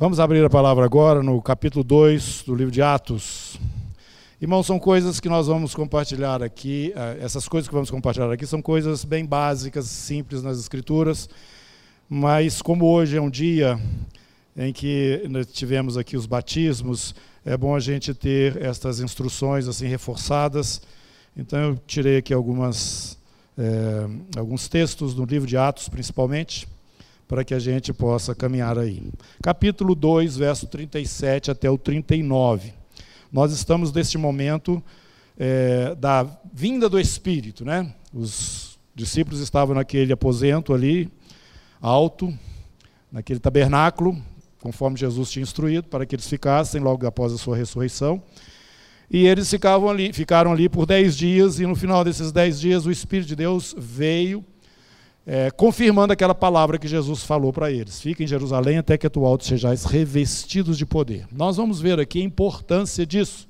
Vamos abrir a palavra agora no capítulo 2 do livro de Atos. Irmãos, são coisas que nós vamos compartilhar aqui. Eh, essas coisas que vamos compartilhar aqui são coisas bem básicas, simples nas Escrituras. Mas, como hoje é um dia em que tivemos aqui os batismos, é bom a gente ter estas instruções assim reforçadas. Então, eu tirei aqui algumas, é, alguns textos do livro de Atos, principalmente para que a gente possa caminhar aí. Capítulo 2, verso 37 até o 39. Nós estamos neste momento é, da vinda do Espírito, né? Os discípulos estavam naquele aposento ali, alto, naquele tabernáculo, conforme Jesus tinha instruído, para que eles ficassem logo após a sua ressurreição. E eles ficavam ali, ficaram ali por dez dias, e no final desses dez dias o Espírito de Deus veio é, confirmando aquela palavra que Jesus falou para eles: fiquem em Jerusalém até que tu alto sejais revestidos de poder. Nós vamos ver aqui a importância disso.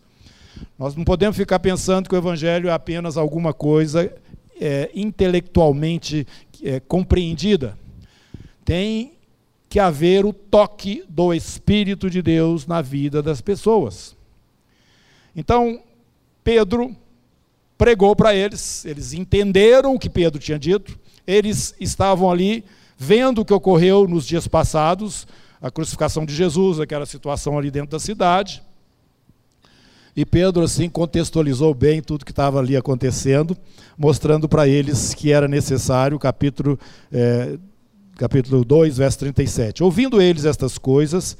Nós não podemos ficar pensando que o Evangelho é apenas alguma coisa é, intelectualmente é, compreendida. Tem que haver o toque do Espírito de Deus na vida das pessoas. Então, Pedro pregou para eles, eles entenderam o que Pedro tinha dito, eles estavam ali vendo o que ocorreu nos dias passados, a crucificação de Jesus, aquela situação ali dentro da cidade. E Pedro, assim, contextualizou bem tudo que estava ali acontecendo, mostrando para eles que era necessário, capítulo, é, capítulo 2, verso 37. Ouvindo eles estas coisas,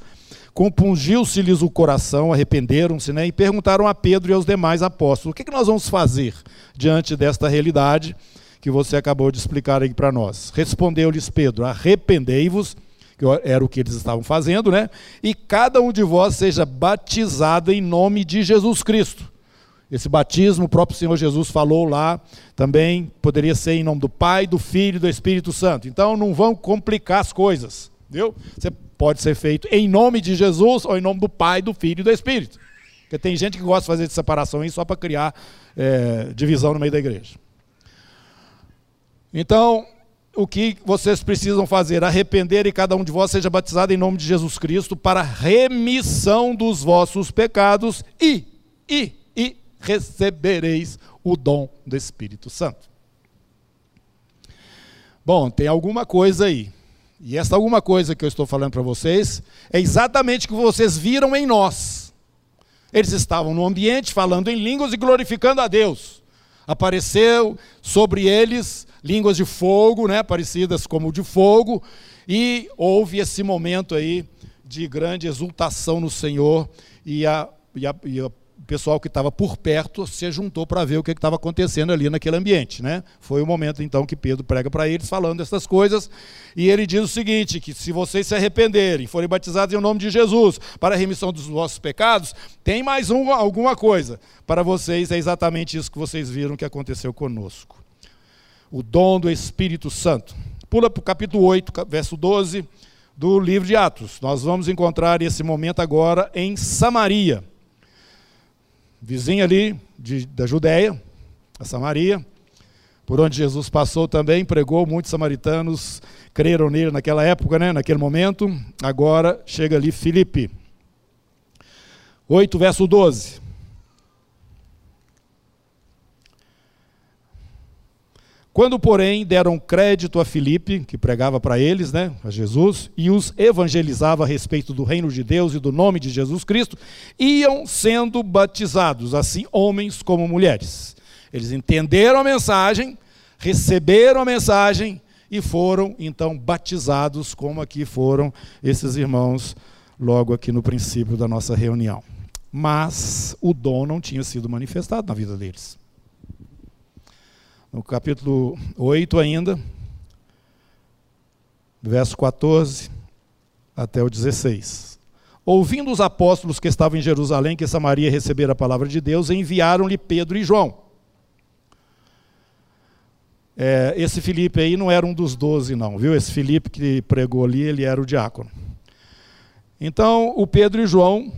compungiu-se-lhes o coração, arrependeram-se, né, e perguntaram a Pedro e aos demais apóstolos: o que, que nós vamos fazer diante desta realidade? Que você acabou de explicar aí para nós. Respondeu-lhes Pedro: Arrependei-vos, que era o que eles estavam fazendo, né? E cada um de vós seja batizado em nome de Jesus Cristo. Esse batismo, o próprio Senhor Jesus falou lá, também poderia ser em nome do Pai, do Filho e do Espírito Santo. Então não vão complicar as coisas, viu? Você pode ser feito em nome de Jesus ou em nome do Pai, do Filho e do Espírito. Porque tem gente que gosta de fazer de separação aí só para criar é, divisão no meio da igreja. Então, o que vocês precisam fazer? Arrepender e cada um de vós seja batizado em nome de Jesus Cristo para remissão dos vossos pecados e, e, e recebereis o dom do Espírito Santo. Bom, tem alguma coisa aí. E essa alguma coisa que eu estou falando para vocês é exatamente o que vocês viram em nós. Eles estavam no ambiente falando em línguas e glorificando a Deus. Apareceu sobre eles línguas de fogo, né, parecidas como de fogo, e houve esse momento aí de grande exultação no Senhor, e, a, e, a, e o pessoal que estava por perto se juntou para ver o que estava acontecendo ali naquele ambiente. Né? Foi o momento então que Pedro prega para eles falando essas coisas, e ele diz o seguinte: que se vocês se arrependerem, forem batizados em nome de Jesus para a remissão dos vossos pecados, tem mais um, alguma coisa para vocês, é exatamente isso que vocês viram que aconteceu conosco o dom do Espírito Santo. Pula para o capítulo 8, verso 12 do livro de Atos. Nós vamos encontrar esse momento agora em Samaria, vizinha ali de, da Judéia, a Samaria, por onde Jesus passou também, pregou, muitos samaritanos creram nele naquela época, né, naquele momento. Agora chega ali Filipe. 8, verso 12. Quando, porém, deram crédito a Filipe, que pregava para eles, né, a Jesus, e os evangelizava a respeito do reino de Deus e do nome de Jesus Cristo, iam sendo batizados, assim homens como mulheres. Eles entenderam a mensagem, receberam a mensagem e foram então batizados, como aqui foram esses irmãos logo aqui no princípio da nossa reunião. Mas o dom não tinha sido manifestado na vida deles no capítulo 8 ainda, verso 14 até o 16. Ouvindo os apóstolos que estavam em Jerusalém que Samaria recebera a palavra de Deus, enviaram-lhe Pedro e João. É, esse Filipe aí não era um dos doze, não, viu? Esse Filipe que pregou ali, ele era o diácono. Então, o Pedro e João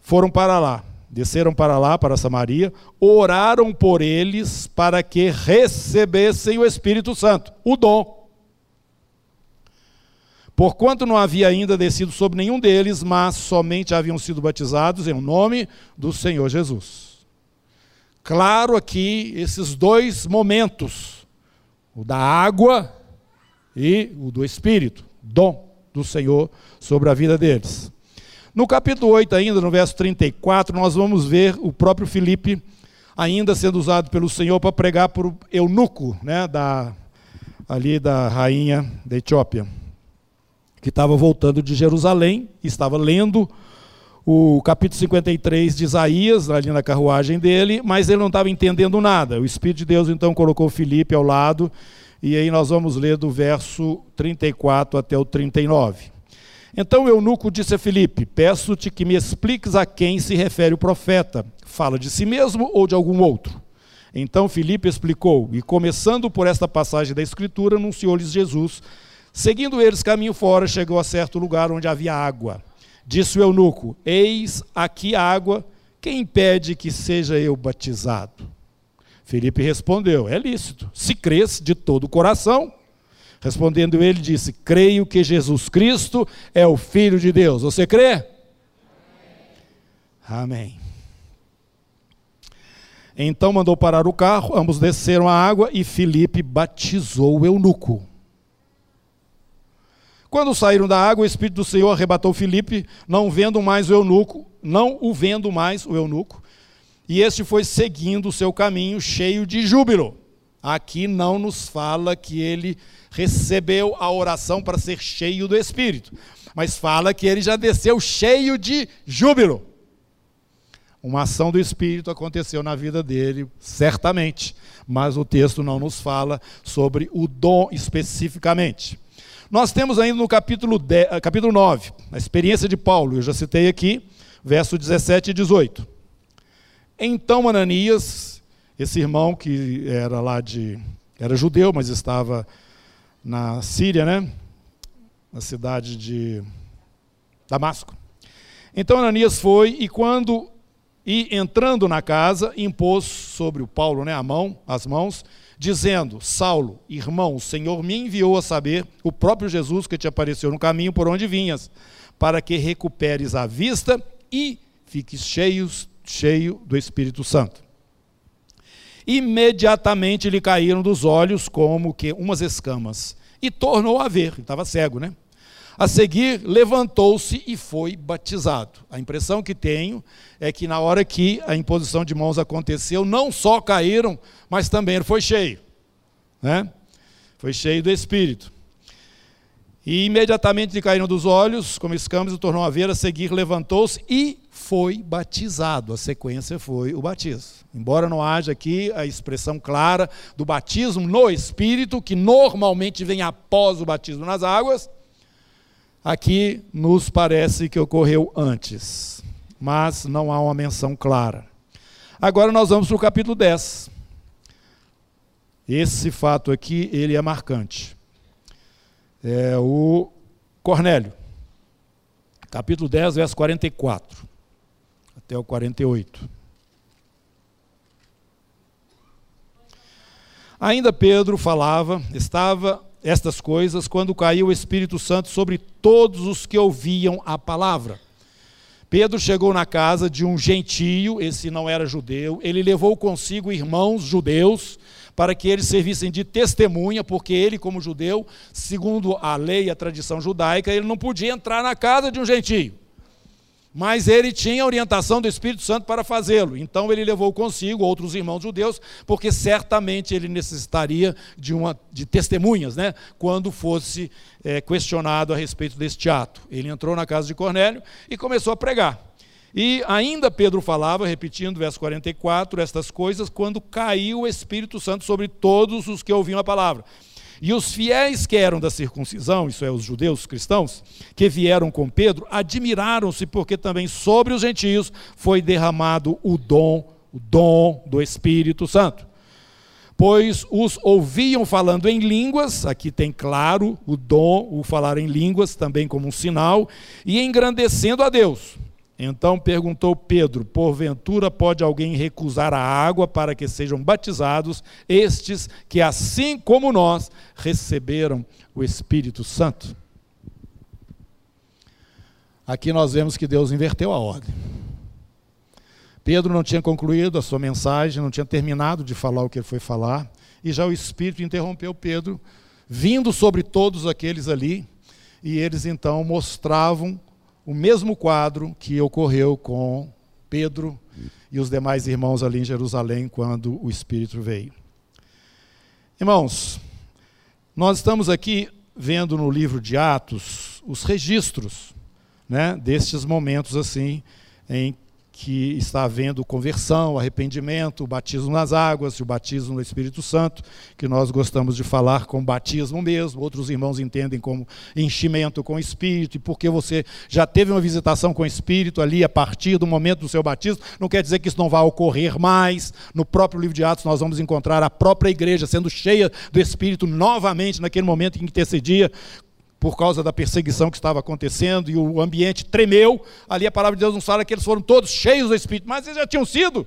foram para lá desceram para lá, para Samaria, oraram por eles para que recebessem o Espírito Santo, o dom. Porquanto não havia ainda descido sobre nenhum deles, mas somente haviam sido batizados em nome do Senhor Jesus. Claro aqui esses dois momentos, o da água e o do Espírito, dom do Senhor sobre a vida deles. No capítulo 8, ainda, no verso 34, nós vamos ver o próprio Filipe ainda sendo usado pelo Senhor para pregar para o eunuco, né, da, ali da rainha da Etiópia, que estava voltando de Jerusalém, estava lendo o capítulo 53 de Isaías, ali na carruagem dele, mas ele não estava entendendo nada. O Espírito de Deus então colocou Filipe ao lado, e aí nós vamos ler do verso 34 até o 39. Então o eunuco disse a Filipe: Peço-te que me expliques a quem se refere o profeta. Fala de si mesmo ou de algum outro? Então Filipe explicou, e começando por esta passagem da Escritura, anunciou-lhes Jesus. Seguindo eles caminho fora, chegou a certo lugar onde havia água. Disse o eunuco: Eis aqui água, quem impede que seja eu batizado? Filipe respondeu: É lícito, se crês de todo o coração. Respondendo ele, disse: Creio que Jesus Cristo é o Filho de Deus. Você crê? Amém. Então mandou parar o carro, ambos desceram a água e Filipe batizou o eunuco. Quando saíram da água, o Espírito do Senhor arrebatou Filipe, não vendo mais o eunuco, não o vendo mais o eunuco, e este foi seguindo o seu caminho cheio de júbilo. Aqui não nos fala que ele recebeu a oração para ser cheio do Espírito, mas fala que ele já desceu cheio de júbilo. Uma ação do Espírito aconteceu na vida dele, certamente, mas o texto não nos fala sobre o dom especificamente. Nós temos ainda no capítulo, 10, eh, capítulo 9, a experiência de Paulo, eu já citei aqui, verso 17 e 18. Então Ananias, esse irmão que era lá de. era judeu, mas estava na Síria, né? Na cidade de Damasco. Então Ananias foi e quando e entrando na casa impôs sobre o Paulo, né, a mão, as mãos, dizendo: Saulo, irmão, o Senhor me enviou a saber o próprio Jesus que te apareceu no caminho por onde vinhas, para que recuperes a vista e fiques cheios, cheio do Espírito Santo. Imediatamente lhe caíram dos olhos como que umas escamas, e tornou a ver, estava cego, né? A seguir, levantou-se e foi batizado. A impressão que tenho é que na hora que a imposição de mãos aconteceu, não só caíram, mas também foi cheio. Né? Foi cheio do Espírito. E imediatamente lhe caíram dos olhos, como escamas, e tornou a ver, a seguir levantou-se e foi batizado. A sequência foi o batismo. Embora não haja aqui a expressão clara do batismo no Espírito, que normalmente vem após o batismo nas águas, aqui nos parece que ocorreu antes, mas não há uma menção clara. Agora nós vamos para o capítulo 10. Esse fato aqui, ele é marcante é o Cornélio, capítulo 10, verso 44 até o 48. Ainda Pedro falava, estava estas coisas quando caiu o Espírito Santo sobre todos os que ouviam a palavra. Pedro chegou na casa de um gentio, esse não era judeu, ele levou consigo irmãos judeus para que eles servissem de testemunha, porque ele, como judeu, segundo a lei e a tradição judaica, ele não podia entrar na casa de um gentio. Mas ele tinha a orientação do Espírito Santo para fazê-lo. Então ele levou consigo outros irmãos judeus, porque certamente ele necessitaria de, uma, de testemunhas, né? quando fosse é, questionado a respeito deste ato. Ele entrou na casa de Cornélio e começou a pregar. E ainda Pedro falava, repetindo verso 44, estas coisas, quando caiu o Espírito Santo sobre todos os que ouviam a palavra. E os fiéis que eram da circuncisão, isso é, os judeus cristãos, que vieram com Pedro, admiraram-se, porque também sobre os gentios foi derramado o dom, o dom do Espírito Santo. Pois os ouviam falando em línguas, aqui tem claro o dom, o falar em línguas, também como um sinal, e engrandecendo a Deus. Então perguntou Pedro: Porventura pode alguém recusar a água para que sejam batizados estes que, assim como nós, receberam o Espírito Santo? aqui nós vemos que Deus inverteu a ordem. Pedro não tinha concluído a sua mensagem, não tinha terminado de falar o que ele foi falar, e já o Espírito interrompeu Pedro, vindo sobre todos aqueles ali, e eles então mostravam o mesmo quadro que ocorreu com Pedro e os demais irmãos ali em Jerusalém quando o Espírito veio. Irmãos, nós estamos aqui vendo no livro de Atos os registros né, destes momentos assim em que está havendo conversão, arrependimento, o batismo nas águas, o batismo no Espírito Santo, que nós gostamos de falar com batismo mesmo, outros irmãos entendem como enchimento com o Espírito, e porque você já teve uma visitação com o Espírito ali a partir do momento do seu batismo, não quer dizer que isso não vai ocorrer mais. No próprio livro de Atos nós vamos encontrar a própria igreja sendo cheia do Espírito novamente naquele momento em que intercedia por causa da perseguição que estava acontecendo e o ambiente tremeu. Ali a palavra de Deus nos fala que eles foram todos cheios do Espírito, mas eles já tinham sido.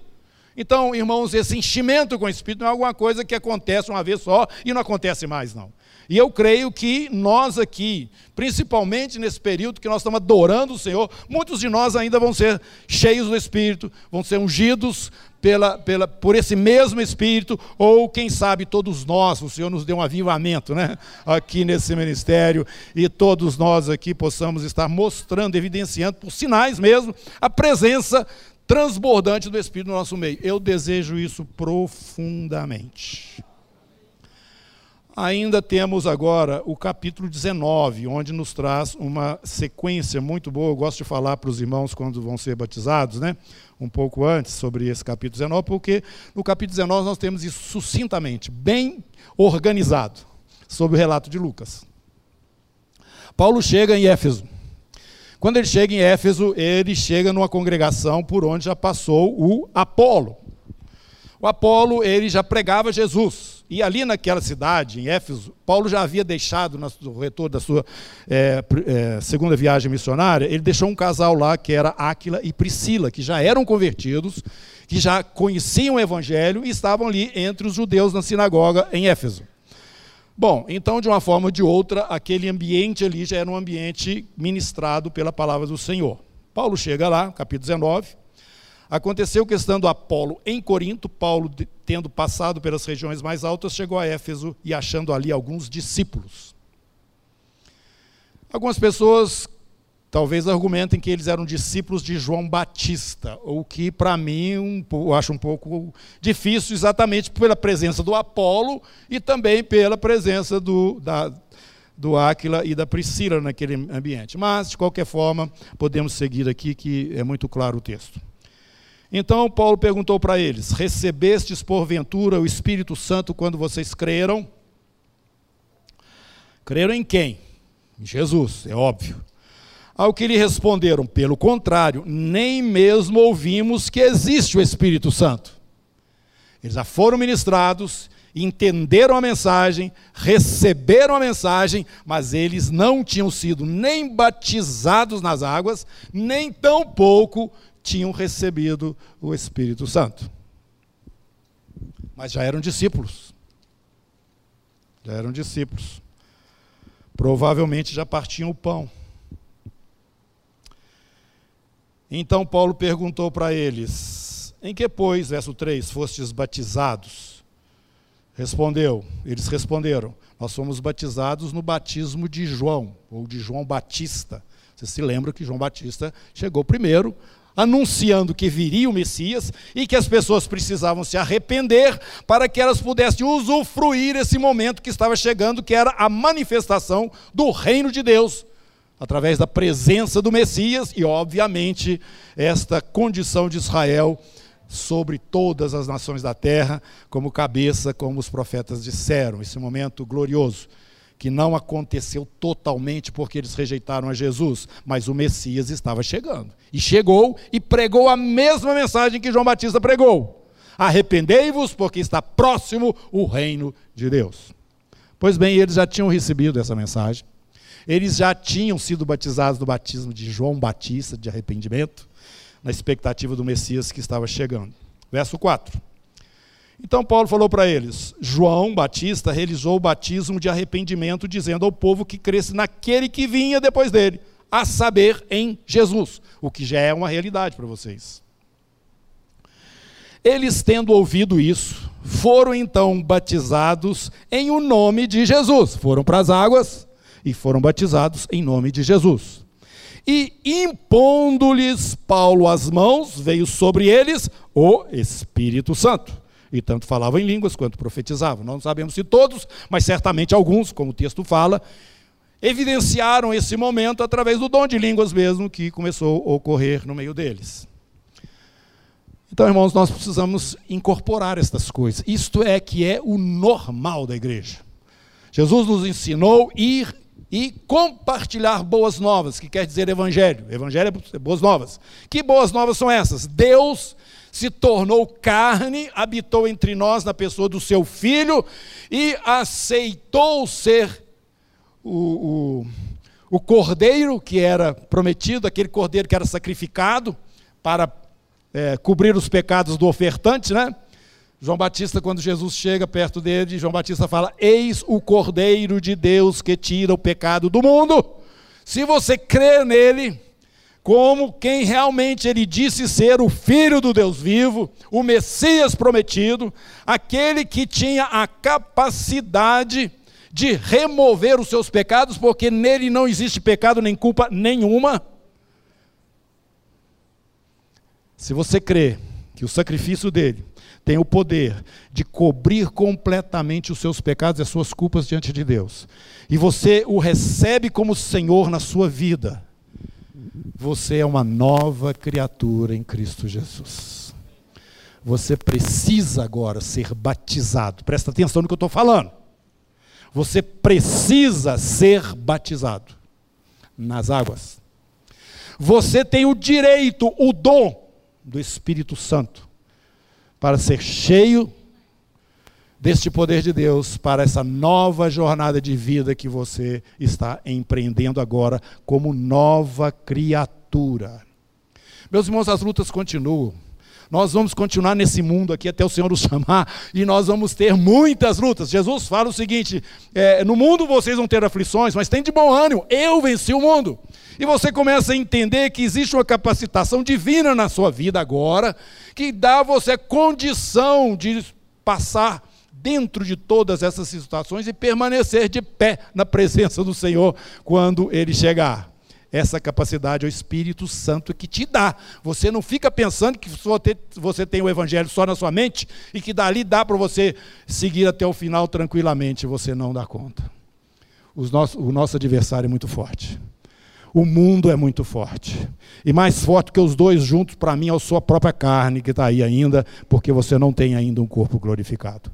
Então, irmãos, esse enchimento com o Espírito não é alguma coisa que acontece uma vez só e não acontece mais, não. E eu creio que nós aqui, principalmente nesse período que nós estamos adorando o Senhor, muitos de nós ainda vão ser cheios do Espírito, vão ser ungidos pela, pela, por esse mesmo Espírito, ou quem sabe todos nós, o Senhor nos deu um avivamento né, aqui nesse ministério, e todos nós aqui possamos estar mostrando, evidenciando, por sinais mesmo, a presença transbordante do Espírito no nosso meio. Eu desejo isso profundamente. Ainda temos agora o capítulo 19, onde nos traz uma sequência muito boa. Eu gosto de falar para os irmãos quando vão ser batizados, né? um pouco antes sobre esse capítulo 19, porque no capítulo 19 nós temos isso sucintamente, bem organizado, sobre o relato de Lucas. Paulo chega em Éfeso. Quando ele chega em Éfeso, ele chega numa congregação por onde já passou o Apolo. O Apolo, ele já pregava Jesus. E ali naquela cidade, em Éfeso, Paulo já havia deixado, no retorno da sua é, é, segunda viagem missionária, ele deixou um casal lá que era Áquila e Priscila, que já eram convertidos, que já conheciam o evangelho e estavam ali entre os judeus na sinagoga em Éfeso. Bom, então, de uma forma ou de outra, aquele ambiente ali já era um ambiente ministrado pela palavra do Senhor. Paulo chega lá, capítulo 19, Aconteceu que, estando Apolo em Corinto, Paulo, tendo passado pelas regiões mais altas, chegou a Éfeso e achando ali alguns discípulos. Algumas pessoas talvez argumentem que eles eram discípulos de João Batista, o que para mim um, eu acho um pouco difícil, exatamente pela presença do Apolo e também pela presença do, da, do Áquila e da Priscila naquele ambiente. Mas, de qualquer forma, podemos seguir aqui, que é muito claro o texto. Então Paulo perguntou para eles: Recebestes porventura o Espírito Santo quando vocês creram? Creram em quem? Em Jesus, é óbvio. Ao que lhe responderam: Pelo contrário, nem mesmo ouvimos que existe o Espírito Santo. Eles já foram ministrados, entenderam a mensagem, receberam a mensagem, mas eles não tinham sido nem batizados nas águas, nem tampouco tinham recebido o Espírito Santo. Mas já eram discípulos. Já eram discípulos. Provavelmente já partiam o pão. Então Paulo perguntou para eles: Em que, pois, verso 3, fostes batizados? Respondeu, eles responderam: Nós fomos batizados no batismo de João, ou de João Batista. Você se lembra que João Batista chegou primeiro, anunciando que viria o Messias e que as pessoas precisavam se arrepender para que elas pudessem usufruir esse momento que estava chegando, que era a manifestação do reino de Deus, através da presença do Messias e, obviamente, esta condição de Israel sobre todas as nações da terra, como cabeça, como os profetas disseram, esse momento glorioso que não aconteceu totalmente porque eles rejeitaram a Jesus, mas o Messias estava chegando. E chegou e pregou a mesma mensagem que João Batista pregou: Arrependei-vos, porque está próximo o reino de Deus. Pois bem, eles já tinham recebido essa mensagem, eles já tinham sido batizados no batismo de João Batista, de arrependimento, na expectativa do Messias que estava chegando. Verso 4. Então Paulo falou para eles: João Batista realizou o batismo de arrependimento, dizendo ao povo que cresce naquele que vinha depois dele, a saber, em Jesus, o que já é uma realidade para vocês. Eles, tendo ouvido isso, foram então batizados em o nome de Jesus. Foram para as águas e foram batizados em nome de Jesus. E impondo-lhes Paulo as mãos, veio sobre eles o Espírito Santo. E tanto falavam em línguas quanto profetizavam. Não sabemos se todos, mas certamente alguns, como o texto fala, evidenciaram esse momento através do dom de línguas mesmo que começou a ocorrer no meio deles. Então, irmãos, nós precisamos incorporar estas coisas. Isto é que é o normal da igreja. Jesus nos ensinou ir e compartilhar boas novas, que quer dizer evangelho. Evangelho é boas novas. Que boas novas são essas? Deus se tornou carne, habitou entre nós na pessoa do seu filho e aceitou ser o, o, o cordeiro que era prometido, aquele cordeiro que era sacrificado para é, cobrir os pecados do ofertante, né? João Batista, quando Jesus chega perto dele, João Batista fala: Eis o Cordeiro de Deus que tira o pecado do mundo. Se você crer nele, como quem realmente ele disse ser o Filho do Deus vivo, o Messias prometido, aquele que tinha a capacidade de remover os seus pecados, porque nele não existe pecado nem culpa nenhuma. Se você crê que o sacrifício dele tem o poder de cobrir completamente os seus pecados e as suas culpas diante de Deus, e você o recebe como Senhor na sua vida, você é uma nova criatura em Cristo Jesus. Você precisa agora ser batizado. Presta atenção no que eu estou falando. Você precisa ser batizado nas águas. Você tem o direito, o dom do Espírito Santo para ser cheio deste poder de Deus para essa nova jornada de vida que você está empreendendo agora como nova criatura. Meus irmãos, as lutas continuam. Nós vamos continuar nesse mundo aqui até o Senhor nos chamar e nós vamos ter muitas lutas. Jesus fala o seguinte: é, no mundo vocês vão ter aflições, mas tem de bom ânimo, eu venci o mundo. E você começa a entender que existe uma capacitação divina na sua vida agora, que dá a você condição de passar dentro de todas essas situações e permanecer de pé na presença do Senhor quando ele chegar. Essa capacidade é o Espírito Santo que te dá. Você não fica pensando que você tem o Evangelho só na sua mente e que dali dá para você seguir até o final tranquilamente. Você não dá conta. o nosso adversário é muito forte. O mundo é muito forte. E mais forte que os dois juntos, para mim, é a sua própria carne que está aí ainda, porque você não tem ainda um corpo glorificado.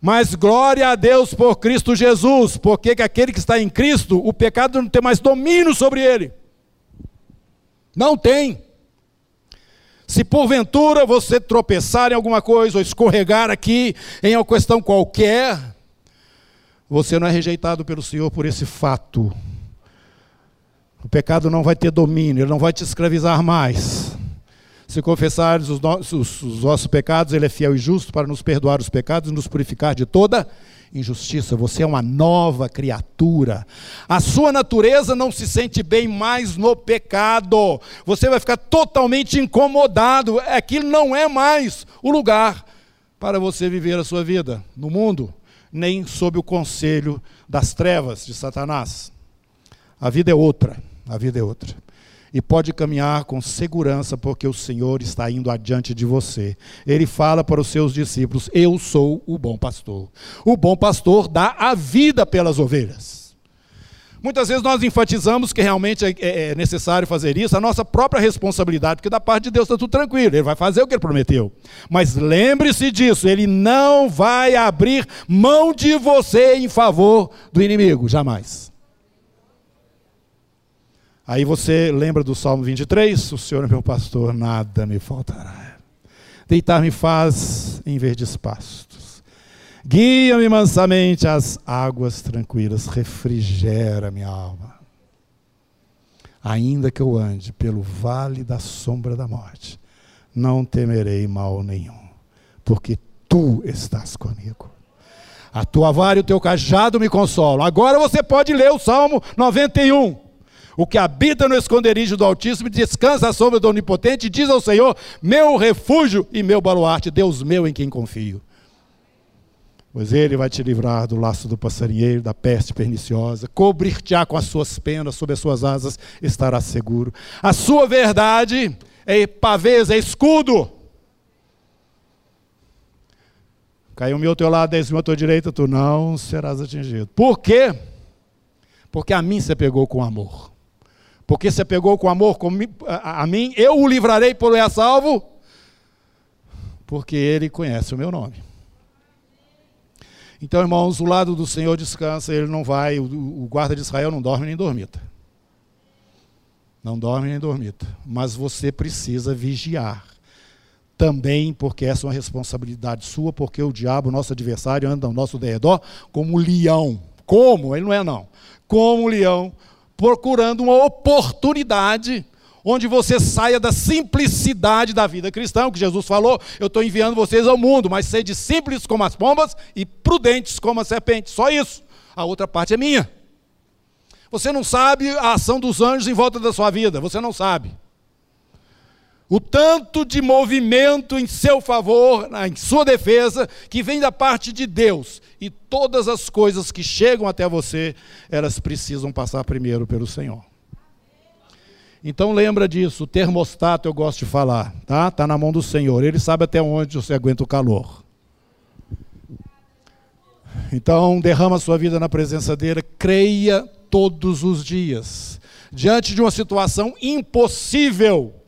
Mas glória a Deus por Cristo Jesus, porque aquele que está em Cristo, o pecado não tem mais domínio sobre ele. Não tem. Se porventura você tropeçar em alguma coisa ou escorregar aqui em uma questão qualquer, você não é rejeitado pelo Senhor por esse fato. O pecado não vai ter domínio, ele não vai te escravizar mais. Se confessares os, nossos, os pecados, ele é fiel e justo para nos perdoar os pecados e nos purificar de toda injustiça. Você é uma nova criatura. A sua natureza não se sente bem mais no pecado. Você vai ficar totalmente incomodado. Aquilo não é mais o lugar para você viver a sua vida no mundo, nem sob o conselho das trevas de Satanás. A vida é outra. A vida é outra. E pode caminhar com segurança, porque o Senhor está indo adiante de você. Ele fala para os seus discípulos: Eu sou o bom pastor. O bom pastor dá a vida pelas ovelhas. Muitas vezes nós enfatizamos que realmente é, é, é necessário fazer isso, a nossa própria responsabilidade, porque da parte de Deus está tudo tranquilo, Ele vai fazer o que Ele prometeu. Mas lembre-se disso, Ele não vai abrir mão de você em favor do inimigo, jamais. Aí você lembra do Salmo 23? O Senhor é meu pastor, nada me faltará. Deitar-me faz em verdes pastos. Guia-me mansamente às águas tranquilas, refrigera minha alma. Ainda que eu ande pelo vale da sombra da morte, não temerei mal nenhum, porque tu estás comigo. A tua vara e o teu cajado me consolam. Agora você pode ler o Salmo 91. O que habita no esconderijo do Altíssimo descansa à sombra do Onipotente e diz ao Senhor: Meu refúgio e meu baluarte, Deus meu em quem confio. Pois ele vai te livrar do laço do passarinheiro, da peste perniciosa, cobrir-te-á com as suas penas, sob as suas asas estará seguro. A sua verdade é pavês, é escudo. Caiu um ao teu lado, dez mil à tua direita, tu não serás atingido. Por quê? Porque a mim você pegou com amor. Porque você pegou com amor a, mim, eu o livrarei por é salvo, porque ele conhece o meu nome. Então, irmãos, o lado do Senhor descansa, ele não vai, o, o guarda de Israel não dorme nem dormita. Não dorme nem dormita. Mas você precisa vigiar. Também porque essa é uma responsabilidade sua, porque o diabo, nosso adversário, anda ao nosso derredor como leão. Como? Ele não é não. Como leão, procurando uma oportunidade onde você saia da simplicidade da vida cristã, que Jesus falou, eu estou enviando vocês ao mundo, mas sede simples como as pombas e prudentes como a serpente. Só isso. A outra parte é minha. Você não sabe a ação dos anjos em volta da sua vida, você não sabe. O tanto de movimento em seu favor, em sua defesa, que vem da parte de Deus. E todas as coisas que chegam até você, elas precisam passar primeiro pelo Senhor. Então lembra disso, o termostato eu gosto de falar, tá? Tá na mão do Senhor. Ele sabe até onde você aguenta o calor. Então derrama a sua vida na presença dele, creia todos os dias. Diante de uma situação impossível,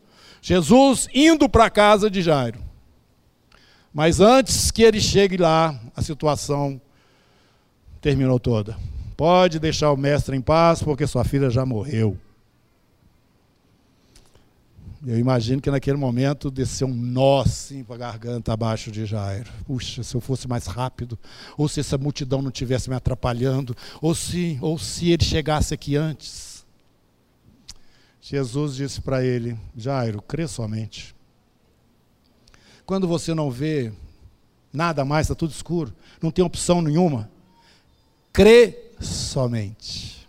Jesus indo para a casa de Jairo. Mas antes que ele chegue lá, a situação terminou toda. Pode deixar o mestre em paz, porque sua filha já morreu. Eu imagino que naquele momento desceu um nó assim para a garganta abaixo de Jairo. Puxa, se eu fosse mais rápido, ou se essa multidão não tivesse me atrapalhando, ou se, ou se ele chegasse aqui antes. Jesus disse para ele: Jairo, crê somente. Quando você não vê nada mais, está tudo escuro, não tem opção nenhuma, crê somente.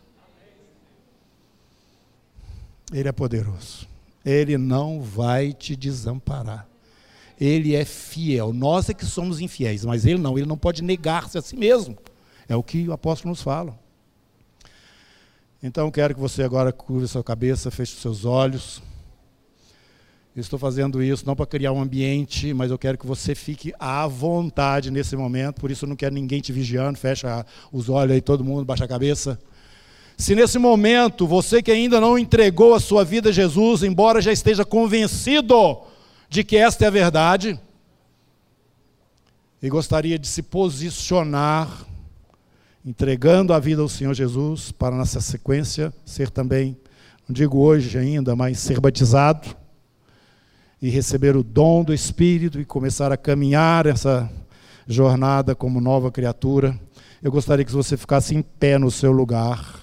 Ele é poderoso. Ele não vai te desamparar. Ele é fiel. Nós é que somos infiéis, mas ele não. Ele não pode negar-se a si mesmo. É o que o apóstolo nos fala. Então, quero que você agora curve sua cabeça, feche seus olhos. Estou fazendo isso não para criar um ambiente, mas eu quero que você fique à vontade nesse momento. Por isso, eu não quero ninguém te vigiando. Fecha os olhos aí, todo mundo, baixa a cabeça. Se nesse momento você que ainda não entregou a sua vida a Jesus, embora já esteja convencido de que esta é a verdade, e gostaria de se posicionar, entregando a vida ao Senhor Jesus, para nessa sequência ser também, não digo hoje ainda, mas ser batizado e receber o dom do Espírito e começar a caminhar essa jornada como nova criatura. Eu gostaria que você ficasse em pé no seu lugar.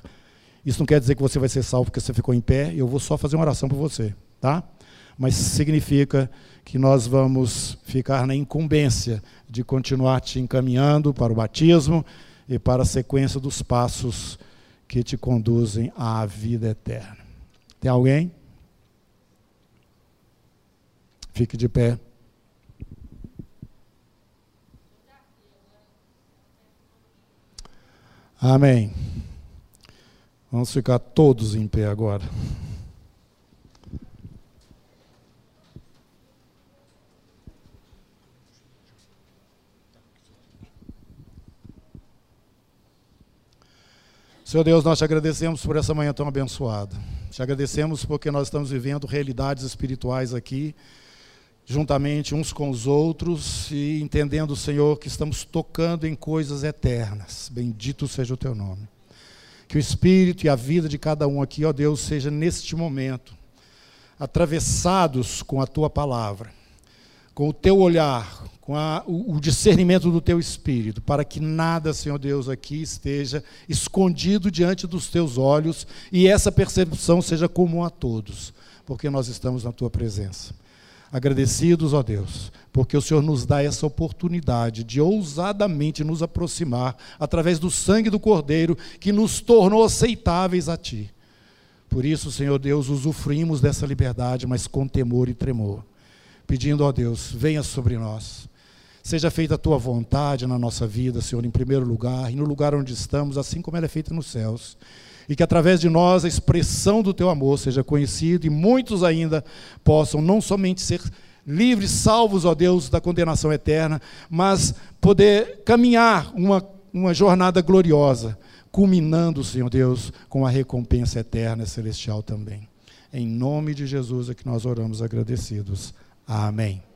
Isso não quer dizer que você vai ser salvo porque você ficou em pé, eu vou só fazer uma oração por você, tá? Mas significa que nós vamos ficar na incumbência de continuar te encaminhando para o batismo e para a sequência dos passos que te conduzem à vida eterna. Tem alguém? Fique de pé. Amém. Vamos ficar todos em pé agora. Senhor Deus, nós te agradecemos por essa manhã tão abençoada. Te agradecemos porque nós estamos vivendo realidades espirituais aqui, juntamente uns com os outros e entendendo, Senhor, que estamos tocando em coisas eternas. Bendito seja o teu nome. Que o espírito e a vida de cada um aqui, ó Deus, seja neste momento atravessados com a tua palavra, com o teu olhar, com a, o, o discernimento do teu espírito, para que nada, Senhor Deus, aqui esteja escondido diante dos teus olhos e essa percepção seja comum a todos, porque nós estamos na tua presença. Agradecidos, ó Deus, porque o Senhor nos dá essa oportunidade de ousadamente nos aproximar através do sangue do Cordeiro que nos tornou aceitáveis a Ti. Por isso, Senhor Deus, usufruímos dessa liberdade, mas com temor e tremor, pedindo a Deus, venha sobre nós. Seja feita a tua vontade na nossa vida, Senhor, em primeiro lugar, e no lugar onde estamos, assim como ela é feita nos céus. E que através de nós a expressão do teu amor seja conhecida e muitos ainda possam não somente ser livres, salvos, ó Deus, da condenação eterna, mas poder caminhar uma, uma jornada gloriosa, culminando, Senhor Deus, com a recompensa eterna e celestial também. Em nome de Jesus é que nós oramos agradecidos. Amém.